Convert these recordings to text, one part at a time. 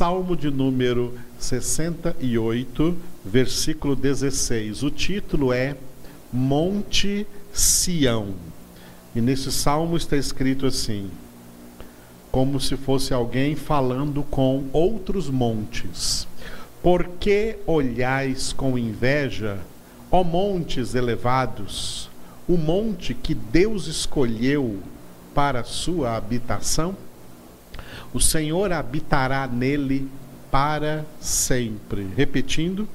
Salmo de número 68, versículo 16. O título é Monte Sião. E nesse salmo está escrito assim: como se fosse alguém falando com outros montes. Por que olhais com inveja, ó montes elevados, o monte que Deus escolheu para sua habitação? O Senhor habitará nele para sempre. Repetindo,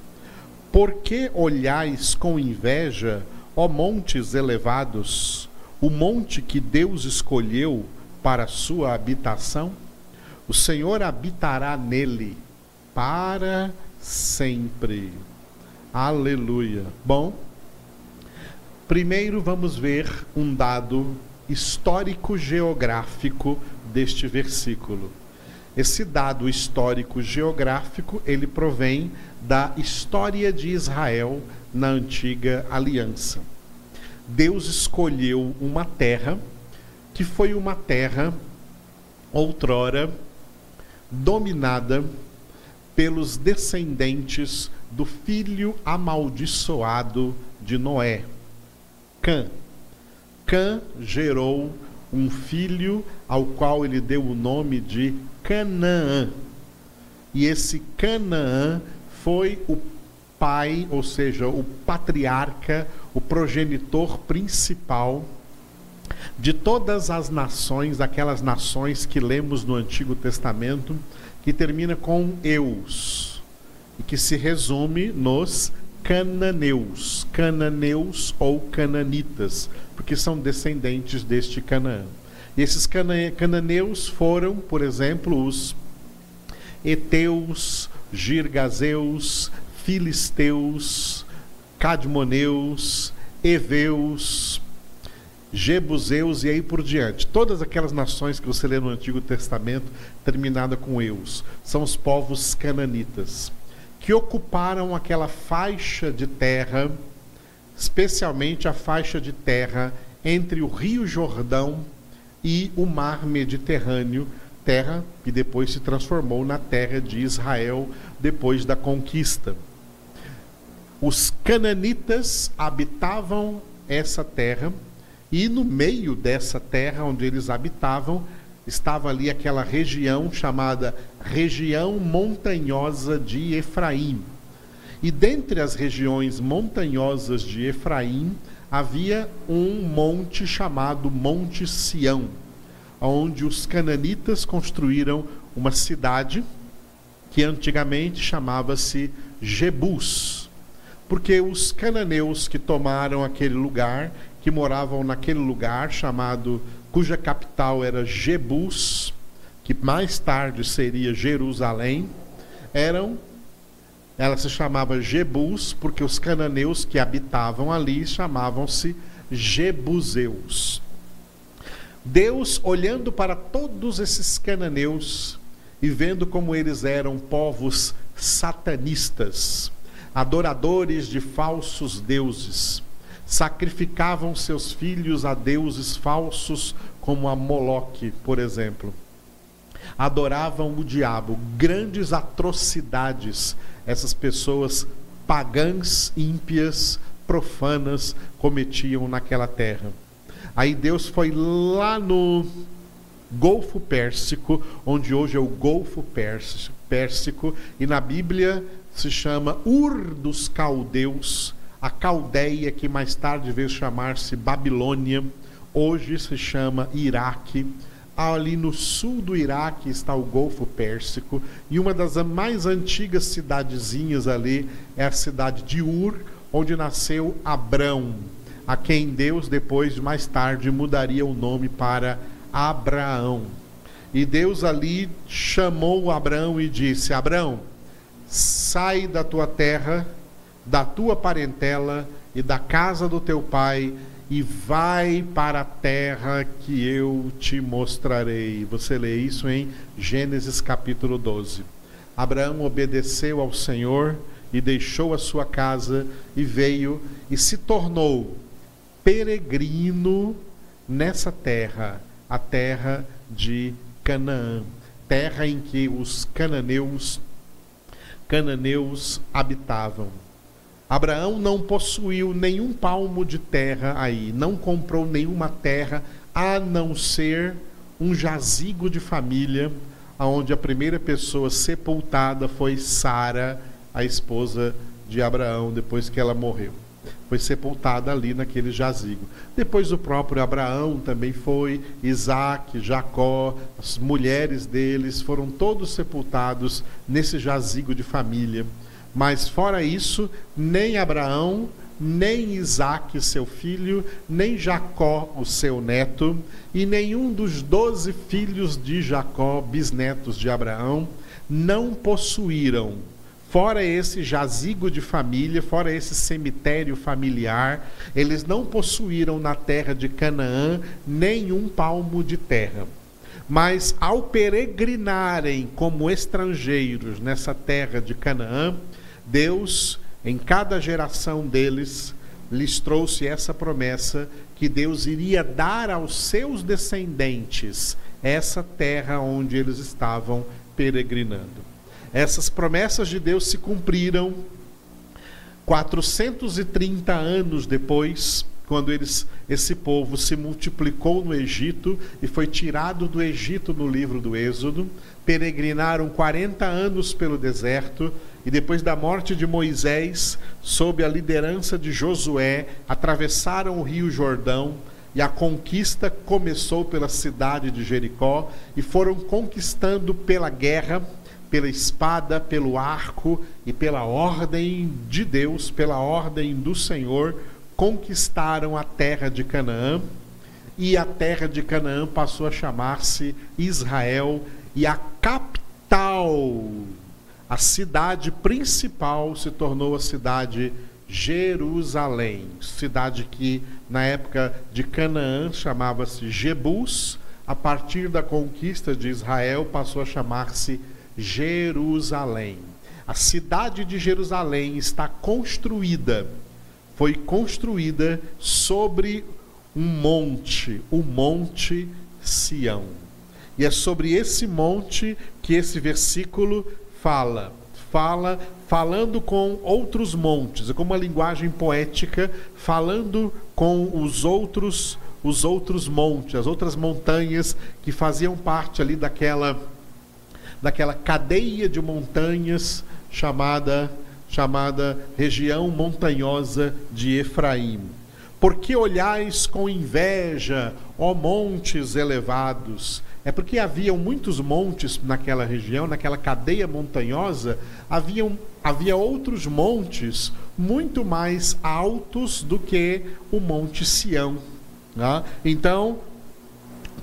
por que olhais com inveja, ó montes elevados, o monte que Deus escolheu para sua habitação? O Senhor habitará nele para sempre. Aleluia. Bom, primeiro vamos ver um dado histórico geográfico deste versículo. Esse dado histórico geográfico, ele provém da história de Israel na antiga aliança. Deus escolheu uma terra que foi uma terra outrora dominada pelos descendentes do filho amaldiçoado de Noé, Cã. Cã gerou um filho ao qual ele deu o nome de Canaã. E esse Canaã foi o pai, ou seja, o patriarca, o progenitor principal de todas as nações, aquelas nações que lemos no Antigo Testamento, que termina com eus, e que se resume nos cananeus, cananeus ou cananitas, porque são descendentes deste Canaã. E esses cananeus foram, por exemplo, os Eteus, Girgazeus, Filisteus, Cadmoneus, Eveus, Jebuseus e aí por diante. Todas aquelas nações que você lê no Antigo Testamento, terminada com eus, são os povos cananitas, que ocuparam aquela faixa de terra, especialmente a faixa de terra entre o Rio Jordão e o Mar Mediterrâneo, terra que depois se transformou na terra de Israel depois da conquista. Os cananitas habitavam essa terra e no meio dessa terra onde eles habitavam, estava ali aquela região chamada região montanhosa de Efraim. E dentre as regiões montanhosas de Efraim havia um monte chamado Monte Sião, onde os cananitas construíram uma cidade que antigamente chamava-se Jebus, porque os cananeus que tomaram aquele lugar que moravam naquele lugar chamado, cuja capital era Jebus, que mais tarde seria Jerusalém, eram ela se chamava Jebus porque os cananeus que habitavam ali chamavam-se Jebuseus. Deus, olhando para todos esses cananeus e vendo como eles eram povos satanistas, adoradores de falsos deuses, sacrificavam seus filhos a deuses falsos, como a Moloque, por exemplo. Adoravam o diabo, grandes atrocidades essas pessoas pagãs, ímpias, profanas cometiam naquela terra. Aí Deus foi lá no Golfo Pérsico, onde hoje é o Golfo Pérsico, e na Bíblia se chama Ur dos Caldeus, a Caldeia, que mais tarde veio chamar-se Babilônia, hoje se chama Iraque. Ali no sul do Iraque está o Golfo Pérsico e uma das mais antigas cidadezinhas ali é a cidade de Ur, onde nasceu Abrão, a quem Deus depois mais tarde mudaria o nome para Abraão. E Deus ali chamou Abraão e disse: Abraão, sai da tua terra da tua parentela e da casa do teu pai e vai para a terra que eu te mostrarei. Você lê isso em Gênesis capítulo 12. Abraão obedeceu ao Senhor e deixou a sua casa e veio e se tornou peregrino nessa terra, a terra de Canaã. terra em que os cananeus cananeus habitavam. Abraão não possuiu nenhum palmo de terra aí, não comprou nenhuma terra a não ser um jazigo de família, onde a primeira pessoa sepultada foi Sara, a esposa de Abraão, depois que ela morreu. Foi sepultada ali naquele jazigo. Depois o próprio Abraão também foi, Isaac, Jacó, as mulheres deles foram todos sepultados nesse jazigo de família. Mas fora isso, nem Abraão, nem Isaac, seu filho, nem Jacó, o seu neto, e nenhum dos doze filhos de Jacó, bisnetos de Abraão, não possuíram, fora esse jazigo de família, fora esse cemitério familiar, eles não possuíram na terra de Canaã nenhum palmo de terra. Mas ao peregrinarem como estrangeiros nessa terra de Canaã, Deus, em cada geração deles, lhes trouxe essa promessa que Deus iria dar aos seus descendentes essa terra onde eles estavam peregrinando. Essas promessas de Deus se cumpriram 430 anos depois, quando eles, esse povo se multiplicou no Egito e foi tirado do Egito no livro do Êxodo, peregrinaram 40 anos pelo deserto e depois da morte de Moisés, sob a liderança de Josué, atravessaram o rio Jordão e a conquista começou pela cidade de Jericó e foram conquistando pela guerra, pela espada, pelo arco e pela ordem de Deus, pela ordem do Senhor, conquistaram a terra de Canaã. E a terra de Canaã passou a chamar-se Israel, e a capital a cidade principal se tornou a cidade Jerusalém, cidade que na época de Canaã chamava-se Jebus, a partir da conquista de Israel passou a chamar-se Jerusalém. A cidade de Jerusalém está construída, foi construída sobre um monte, o Monte Sião. E é sobre esse monte que esse versículo fala, fala falando com outros montes, é como uma linguagem poética, falando com os outros os outros montes, as outras montanhas que faziam parte ali daquela daquela cadeia de montanhas chamada chamada região montanhosa de Efraim. Por que olhais com inveja, ó montes elevados? É porque haviam muitos montes naquela região, naquela cadeia montanhosa, haviam, havia outros montes muito mais altos do que o Monte Sião. Né? Então,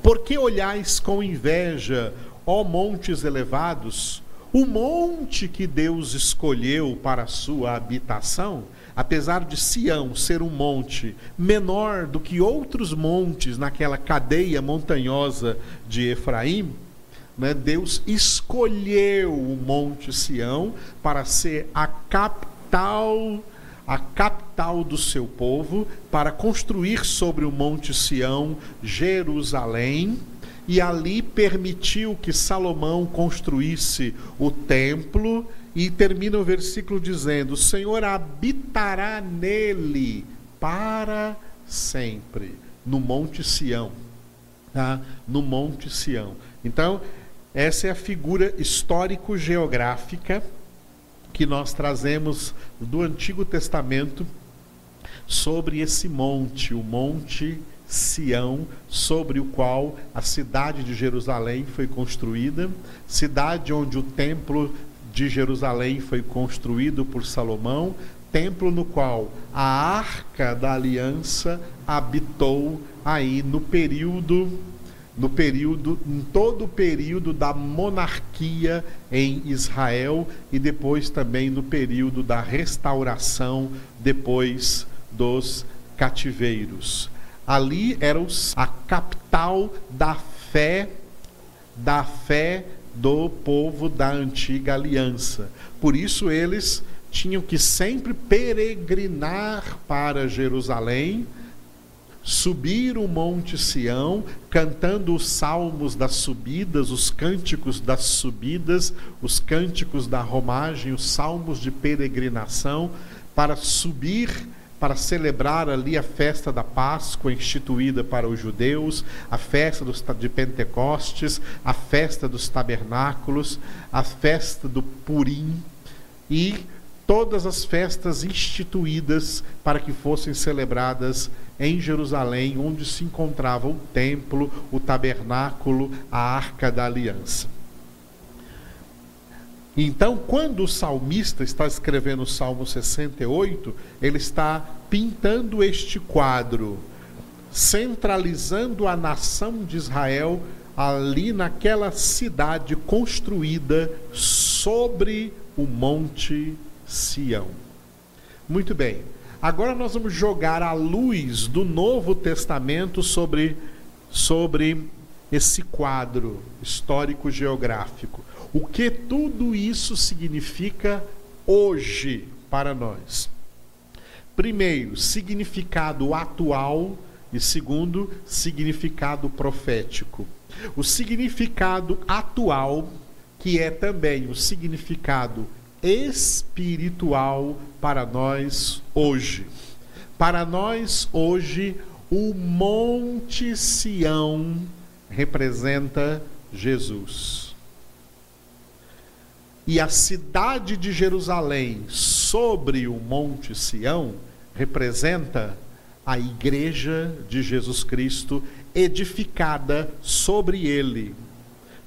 por que olhais com inveja, ó montes elevados? O monte que Deus escolheu para a sua habitação apesar de Sião ser um monte menor do que outros montes naquela cadeia montanhosa de Efraim, né, Deus escolheu o Monte Sião para ser a capital a capital do seu povo para construir sobre o Monte Sião Jerusalém e ali permitiu que Salomão construísse o templo e termina o versículo dizendo: O Senhor habitará nele para sempre, no Monte Sião. Tá? No Monte Sião. Então, essa é a figura histórico-geográfica que nós trazemos do Antigo Testamento sobre esse monte, o Monte Sião, sobre o qual a cidade de Jerusalém foi construída, cidade onde o templo de Jerusalém foi construído por Salomão, templo no qual a arca da aliança habitou aí no período no período em todo o período da monarquia em Israel e depois também no período da restauração depois dos cativeiros. Ali era a capital da fé da fé do povo da antiga aliança. Por isso eles tinham que sempre peregrinar para Jerusalém, subir o Monte Sião, cantando os salmos das subidas, os cânticos das subidas, os cânticos da romagem, os salmos de peregrinação, para subir, para celebrar ali a festa da Páscoa instituída para os judeus, a festa dos, de Pentecostes, a festa dos tabernáculos, a festa do Purim e todas as festas instituídas para que fossem celebradas em Jerusalém, onde se encontrava o templo, o tabernáculo, a arca da aliança. Então, quando o salmista está escrevendo o Salmo 68, ele está pintando este quadro, centralizando a nação de Israel ali naquela cidade construída sobre o monte Sião. Muito bem. Agora nós vamos jogar a luz do Novo Testamento sobre, sobre esse quadro histórico geográfico. O que tudo isso significa hoje para nós? Primeiro, significado atual e segundo, significado profético. O significado atual, que é também o significado espiritual para nós hoje. Para nós hoje, o Monte Sião representa Jesus. E a cidade de Jerusalém sobre o Monte Sião representa a igreja de Jesus Cristo edificada sobre ele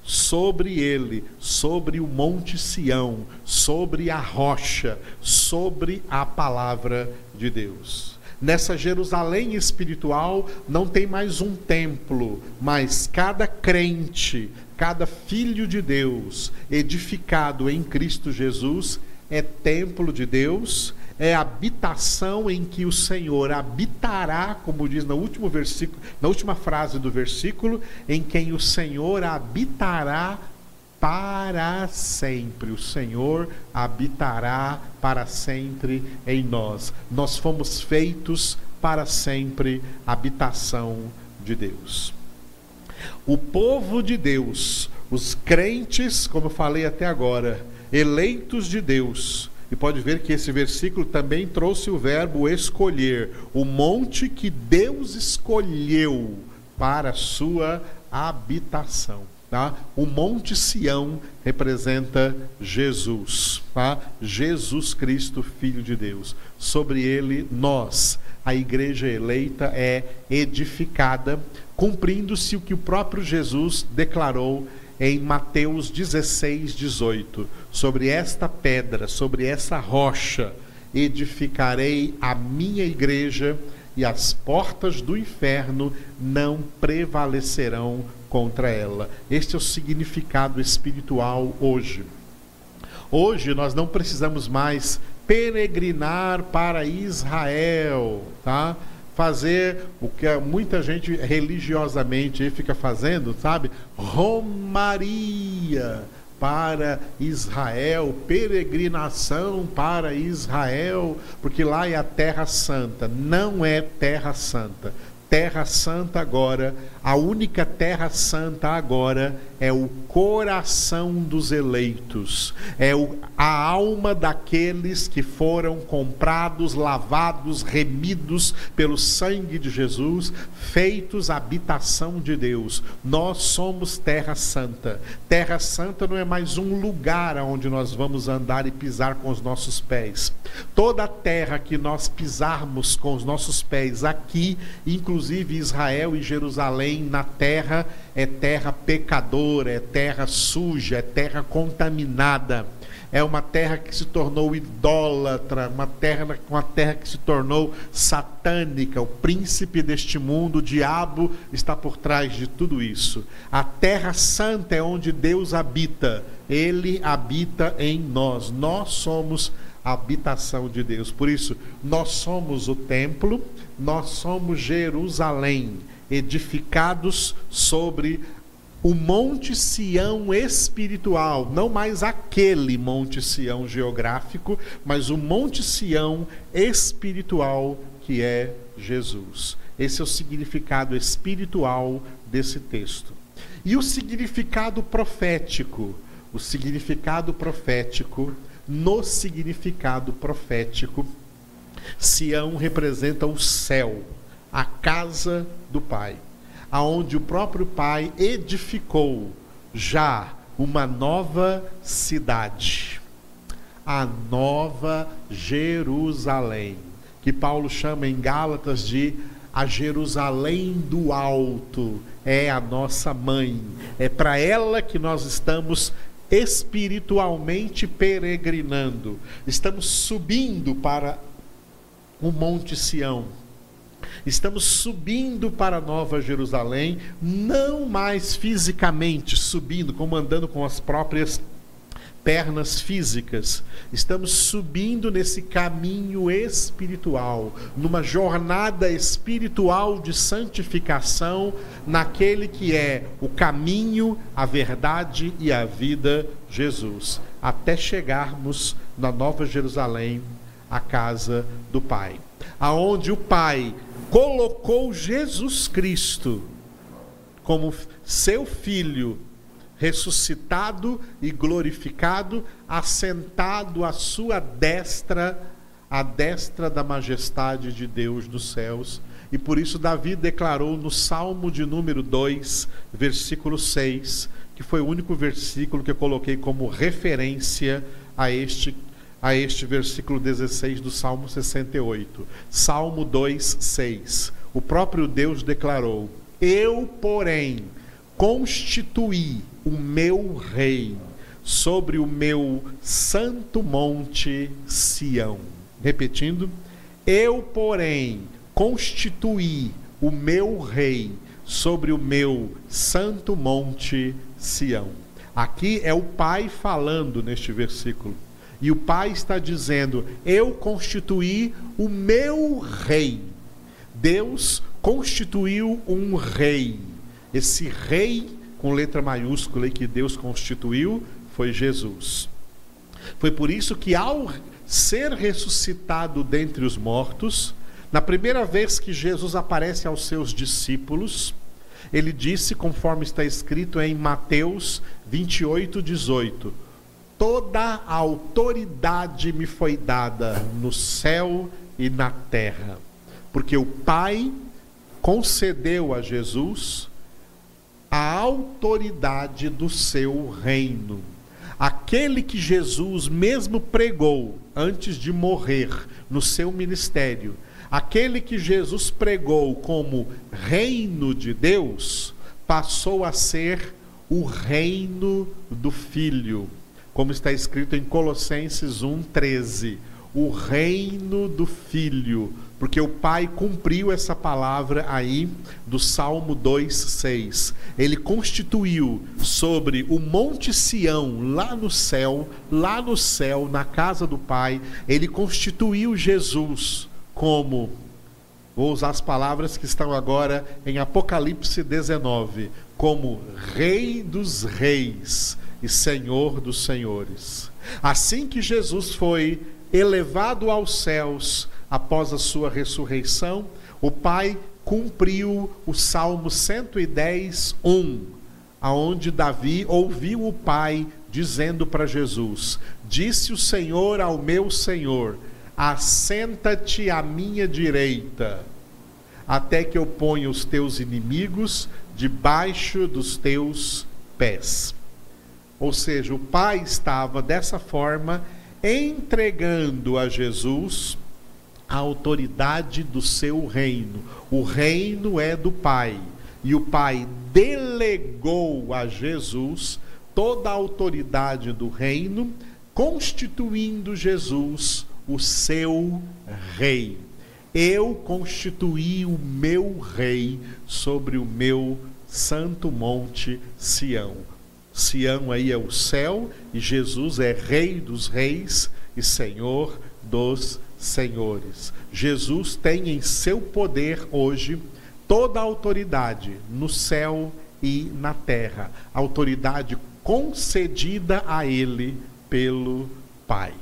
sobre ele, sobre o Monte Sião, sobre a rocha, sobre a palavra de Deus. Nessa Jerusalém espiritual não tem mais um templo, mas cada crente, cada filho de Deus, edificado em Cristo Jesus, é templo de Deus, é habitação em que o Senhor habitará, como diz no último versículo, na última frase do versículo, em quem o Senhor habitará para sempre. O Senhor habitará para sempre em nós. Nós fomos feitos para sempre habitação de Deus. O povo de Deus, os crentes, como eu falei até agora, eleitos de Deus, e pode ver que esse versículo também trouxe o verbo escolher, o monte que Deus escolheu para a sua habitação. Tá? O Monte Sião representa Jesus, tá? Jesus Cristo, Filho de Deus. Sobre ele, nós, a igreja eleita, é edificada, cumprindo-se o que o próprio Jesus declarou em Mateus 16, 18: Sobre esta pedra, sobre essa rocha, edificarei a minha igreja, e as portas do inferno não prevalecerão contra ela. Este é o significado espiritual hoje. Hoje nós não precisamos mais peregrinar para Israel, tá? Fazer o que muita gente religiosamente fica fazendo, sabe? Romaria para Israel, peregrinação para Israel, porque lá é a terra santa. Não é terra santa. Terra santa agora, a única terra santa agora é o coração dos eleitos, é a alma daqueles que foram comprados, lavados, remidos pelo sangue de Jesus, feitos habitação de Deus. Nós somos terra santa. Terra santa não é mais um lugar onde nós vamos andar e pisar com os nossos pés. Toda a terra que nós pisarmos com os nossos pés aqui, inclusive Israel e Jerusalém, na terra, é terra pecadora, é terra suja, é terra contaminada. É uma terra que se tornou idólatra, uma terra, uma terra que se tornou satânica. O príncipe deste mundo, o diabo, está por trás de tudo isso. A terra santa é onde Deus habita. Ele habita em nós. Nós somos a habitação de Deus. Por isso, nós somos o templo, nós somos Jerusalém edificados sobre o Monte Sião espiritual, não mais aquele Monte Sião geográfico, mas o Monte Sião espiritual que é Jesus. Esse é o significado espiritual desse texto. E o significado profético? O significado profético, no significado profético, Sião representa o céu, a casa do Pai, aonde o próprio Pai edificou já uma nova cidade, a nova Jerusalém, que Paulo chama em Gálatas de a Jerusalém do alto, é a nossa mãe, é para ela que nós estamos espiritualmente peregrinando, estamos subindo para o Monte Sião. Estamos subindo para Nova Jerusalém, não mais fisicamente subindo, como andando com as próprias pernas físicas. Estamos subindo nesse caminho espiritual, numa jornada espiritual de santificação, naquele que é o caminho, a verdade e a vida, Jesus, até chegarmos na Nova Jerusalém, a casa do Pai, aonde o Pai colocou Jesus Cristo como seu filho ressuscitado e glorificado, assentado à sua destra, à destra da majestade de Deus dos céus. E por isso Davi declarou no Salmo de número 2, versículo 6, que foi o único versículo que eu coloquei como referência a este a este versículo 16 do Salmo 68. Salmo 2, 6. O próprio Deus declarou: Eu, porém, constituí o meu rei sobre o meu santo monte Sião. Repetindo, eu, porém, constituí o meu rei sobre o meu santo monte Sião. Aqui é o Pai falando neste versículo. E o Pai está dizendo: Eu constituí o meu rei. Deus constituiu um rei. Esse rei, com letra maiúscula, que Deus constituiu, foi Jesus. Foi por isso que, ao ser ressuscitado dentre os mortos, na primeira vez que Jesus aparece aos seus discípulos, ele disse, conforme está escrito em Mateus 28, 18: Toda a autoridade me foi dada no céu e na terra, porque o Pai concedeu a Jesus a autoridade do seu reino. Aquele que Jesus mesmo pregou antes de morrer no seu ministério, aquele que Jesus pregou como reino de Deus, passou a ser o reino do Filho como está escrito em Colossenses 1:13, o reino do filho, porque o pai cumpriu essa palavra aí do Salmo 2:6. Ele constituiu sobre o monte Sião, lá no céu, lá no céu, na casa do pai, ele constituiu Jesus como Vou usar as palavras que estão agora em Apocalipse 19, como Rei dos Reis e Senhor dos senhores. Assim que Jesus foi elevado aos céus após a sua ressurreição, o Pai cumpriu o Salmo 110, 1, aonde Davi ouviu o Pai dizendo para Jesus: Disse o Senhor ao meu Senhor: Assenta-te à minha direita, até que eu ponha os teus inimigos debaixo dos teus pés. Ou seja, o Pai estava dessa forma entregando a Jesus a autoridade do seu reino. O reino é do Pai. E o Pai delegou a Jesus toda a autoridade do reino, constituindo Jesus o seu rei. Eu constituí o meu rei sobre o meu santo monte Sião. Sião aí é o céu e Jesus é Rei dos Reis e Senhor dos Senhores. Jesus tem em seu poder hoje toda a autoridade no céu e na terra, autoridade concedida a ele pelo Pai.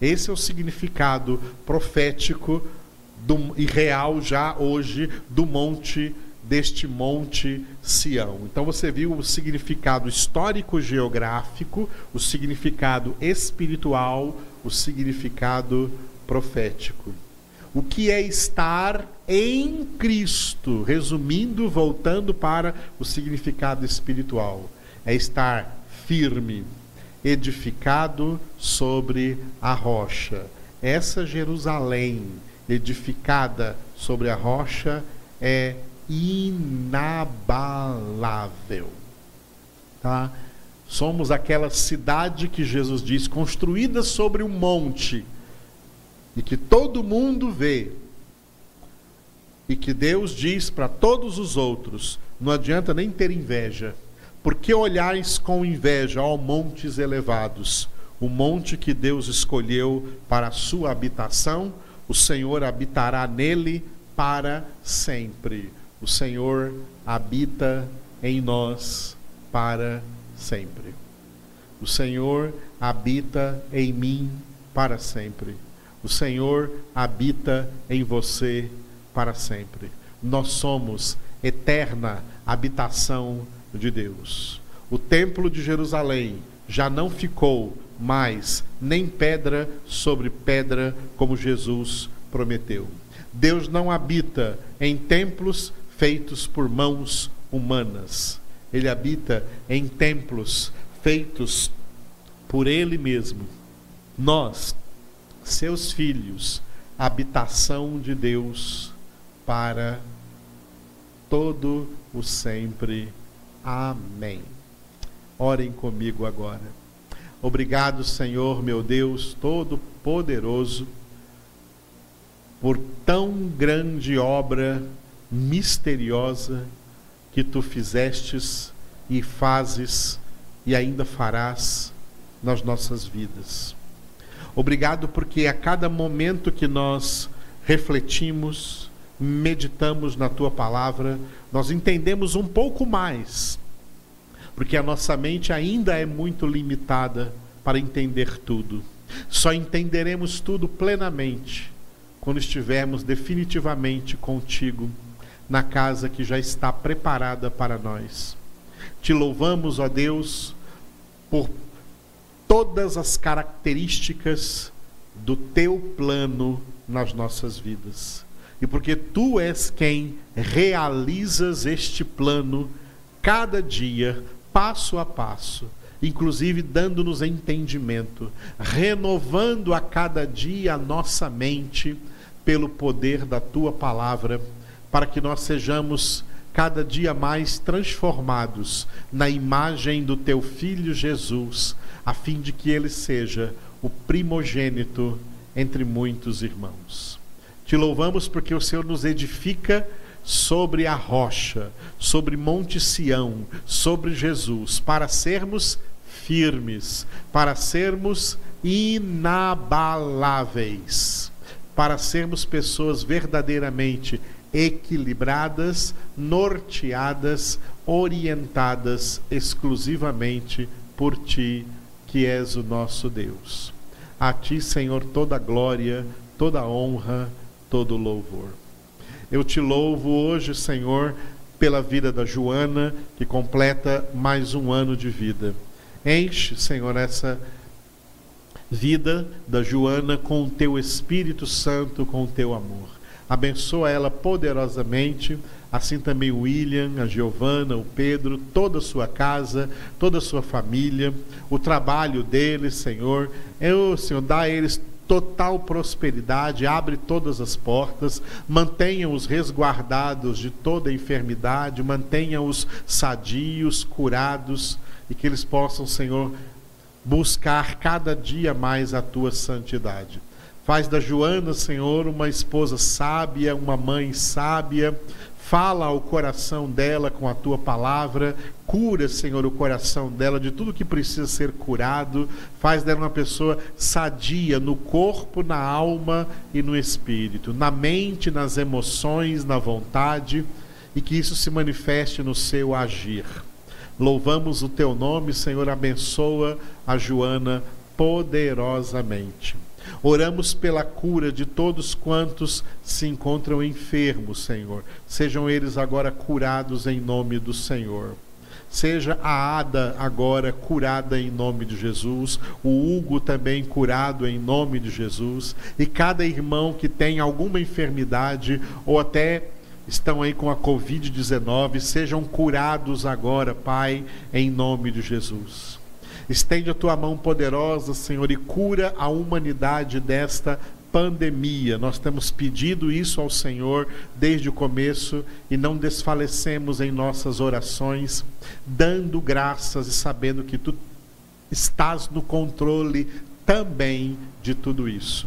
Esse é o significado profético do, e real já hoje do monte deste monte Sião. Então você viu o significado histórico geográfico, o significado espiritual, o significado profético. O que é estar em Cristo? Resumindo, voltando para o significado espiritual, é estar firme, edificado sobre a rocha. Essa Jerusalém edificada sobre a rocha é inabalável. Tá? Somos aquela cidade que Jesus diz, construída sobre um monte, e que todo mundo vê, e que Deus diz para todos os outros: não adianta nem ter inveja, porque olhais com inveja, ó montes elevados, o monte que Deus escolheu para a sua habitação, o Senhor habitará nele para sempre o Senhor habita em nós para sempre. O Senhor habita em mim para sempre. O Senhor habita em você para sempre. Nós somos eterna habitação de Deus. O templo de Jerusalém já não ficou mais nem pedra sobre pedra, como Jesus prometeu. Deus não habita em templos feitos por mãos humanas. Ele habita em templos feitos por Ele mesmo. Nós, seus filhos, habitação de Deus para todo o sempre. Amém. Orem comigo agora. Obrigado, Senhor, meu Deus Todo-Poderoso, por tão grande obra misteriosa que tu fizestes e fazes e ainda farás nas nossas vidas. Obrigado porque a cada momento que nós refletimos, meditamos na tua palavra, nós entendemos um pouco mais, porque a nossa mente ainda é muito limitada para entender tudo. Só entenderemos tudo plenamente quando estivermos definitivamente contigo na casa que já está preparada para nós. Te louvamos, ó Deus, por todas as características do teu plano nas nossas vidas. E porque tu és quem realizas este plano cada dia, passo a passo, inclusive dando-nos entendimento, renovando a cada dia a nossa mente pelo poder da tua palavra para que nós sejamos cada dia mais transformados na imagem do teu filho Jesus, a fim de que ele seja o primogênito entre muitos irmãos. Te louvamos porque o Senhor nos edifica sobre a rocha, sobre Monte Sião, sobre Jesus, para sermos firmes, para sermos inabaláveis, para sermos pessoas verdadeiramente equilibradas, norteadas, orientadas exclusivamente por ti, que és o nosso Deus. A ti, Senhor, toda glória, toda honra, todo louvor. Eu te louvo hoje, Senhor, pela vida da Joana, que completa mais um ano de vida. Enche, Senhor, essa vida da Joana com o teu Espírito Santo, com o teu amor abençoa ela poderosamente, assim também o William, a Giovana, o Pedro, toda a sua casa, toda a sua família, o trabalho deles, Senhor. Eu, Senhor, dá a eles total prosperidade, abre todas as portas, mantenha-os resguardados de toda enfermidade, mantenha-os sadios, curados e que eles possam, Senhor, buscar cada dia mais a tua santidade. Faz da Joana, Senhor, uma esposa sábia, uma mãe sábia. Fala ao coração dela com a tua palavra. Cura, Senhor, o coração dela de tudo que precisa ser curado. Faz dela uma pessoa sadia no corpo, na alma e no espírito, na mente, nas emoções, na vontade, e que isso se manifeste no seu agir. Louvamos o teu nome, Senhor, abençoa a Joana poderosamente. Oramos pela cura de todos quantos se encontram enfermos, Senhor. Sejam eles agora curados em nome do Senhor. Seja a Ada agora curada em nome de Jesus, o Hugo também curado em nome de Jesus, e cada irmão que tem alguma enfermidade ou até estão aí com a Covid-19, sejam curados agora, Pai, em nome de Jesus. Estende a tua mão poderosa, Senhor, e cura a humanidade desta pandemia. Nós temos pedido isso ao Senhor desde o começo e não desfalecemos em nossas orações, dando graças e sabendo que tu estás no controle também de tudo isso.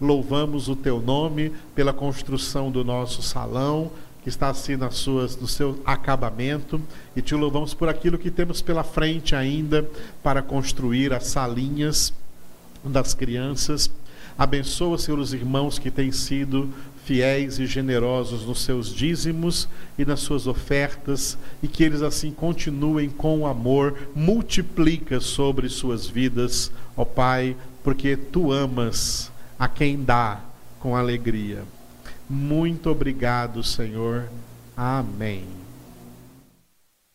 Louvamos o teu nome pela construção do nosso salão, está assim nas suas, no seu acabamento, e te louvamos por aquilo que temos pela frente ainda para construir as salinhas das crianças. Abençoa, Senhor, os irmãos que têm sido fiéis e generosos nos seus dízimos e nas suas ofertas, e que eles assim continuem com o amor, multiplica sobre suas vidas, ó Pai, porque tu amas a quem dá com alegria. Muito obrigado, Senhor. Amém.